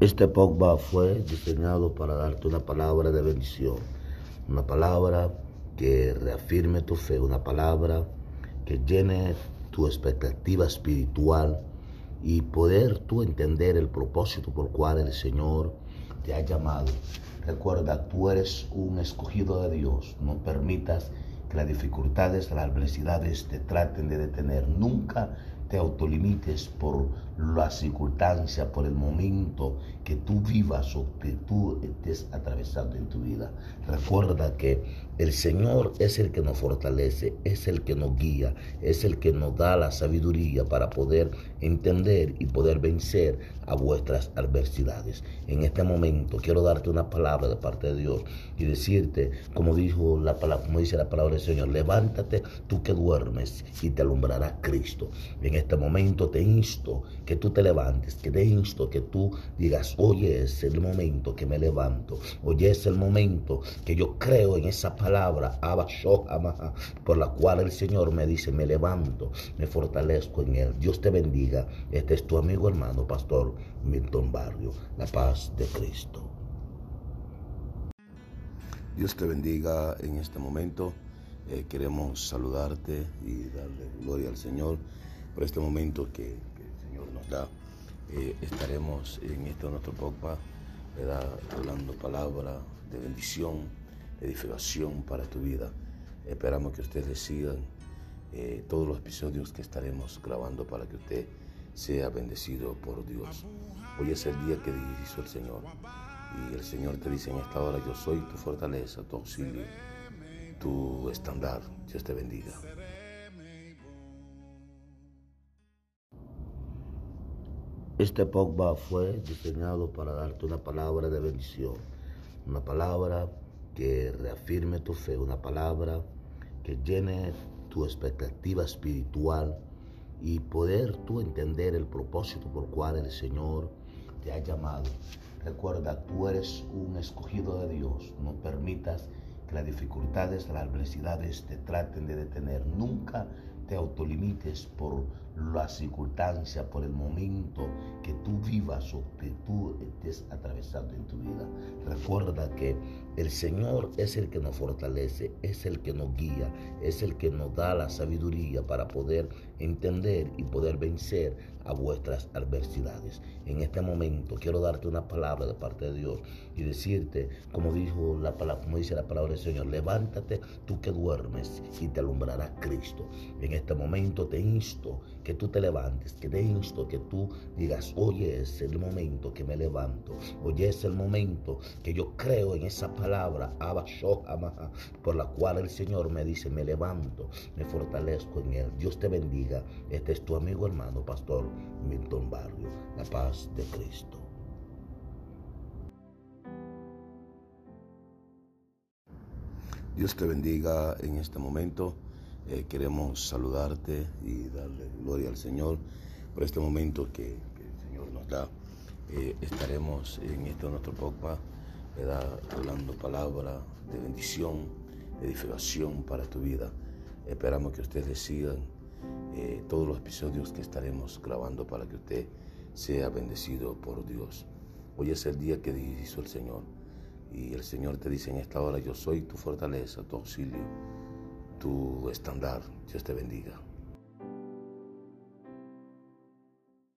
Este Pogba fue diseñado para darte una palabra de bendición, una palabra que reafirme tu fe, una palabra que llene tu expectativa espiritual y poder tú entender el propósito por cual el Señor te ha llamado. Recuerda, tú eres un escogido de Dios. No permitas que las dificultades, las adversidades te traten de detener. Nunca te autolimites por la circunstancia, por el momento que tú vivas o que tú estés atravesando en tu vida. Recuerda que el Señor es el que nos fortalece, es el que nos guía, es el que nos da la sabiduría para poder entender y poder vencer a vuestras adversidades. En este momento quiero darte una palabra de parte de Dios y decirte, como dijo la palabra, como dice la palabra del Señor, levántate tú que duermes y te alumbrará Cristo. En este momento te insto que tú te levantes, que te insto que tú digas, hoy es el momento que me levanto, hoy es el momento que yo creo en esa palabra, por la cual el Señor me dice, me levanto, me fortalezco en Él. Dios te bendiga. Este es tu amigo hermano, Pastor Milton Barrio. La paz de Cristo. Dios te bendiga en este momento. Eh, queremos saludarte y darle gloria al Señor por este momento que, el Señor nos da. Eh, estaremos en este nuestro podcast hablando palabra de bendición, edificación para tu vida. Esperamos que ustedes sigan eh, todos los episodios que estaremos grabando para que usted sea bendecido por Dios. Hoy es el día que hizo el Señor. Y el Señor te dice en esta hora, yo soy tu fortaleza, tu auxilio, tu estándar. Dios te bendiga. Este Pogba fue diseñado para darte una palabra de bendición, una palabra que reafirme tu fe, una palabra que llene tu expectativa espiritual y poder tú entender el propósito por cual el Señor te ha llamado. Recuerda, tú eres un escogido de Dios. No permitas que las dificultades, las adversidades te traten de detener. Nunca te autolimites por la circunstancia, por el momento que tú estés atravesando en tu vida. Recuerda que el Señor es el que nos fortalece, es el que nos guía, es el que nos da la sabiduría para poder entender y poder vencer a vuestras adversidades. En este momento quiero darte una palabra de parte de Dios y decirte, como dijo la palabra, como dice la palabra del Señor, levántate tú que duermes y te alumbrará Cristo. En este momento te insto que tú te levantes, que te insto que tú digas, hoy es el momento que me levanto, hoy es el momento que yo creo en esa palabra, por la cual el Señor me dice, me levanto, me fortalezco en Él. Dios te bendiga. Este es tu amigo hermano, Pastor Milton Barrio. La paz de Cristo. Dios te bendiga en este momento. Eh, queremos saludarte y darle gloria al Señor por este momento que, el Señor nos da. Eh, estaremos en este nuestro podcast hablando palabra de bendición, de edificación para tu vida. Esperamos que ustedes sigan eh, todos los episodios que estaremos grabando para que usted sea bendecido por Dios. Hoy es el día que hizo el Señor. Y el Señor te dice en esta hora, yo soy tu fortaleza, tu auxilio tu estándar. Dios te bendiga.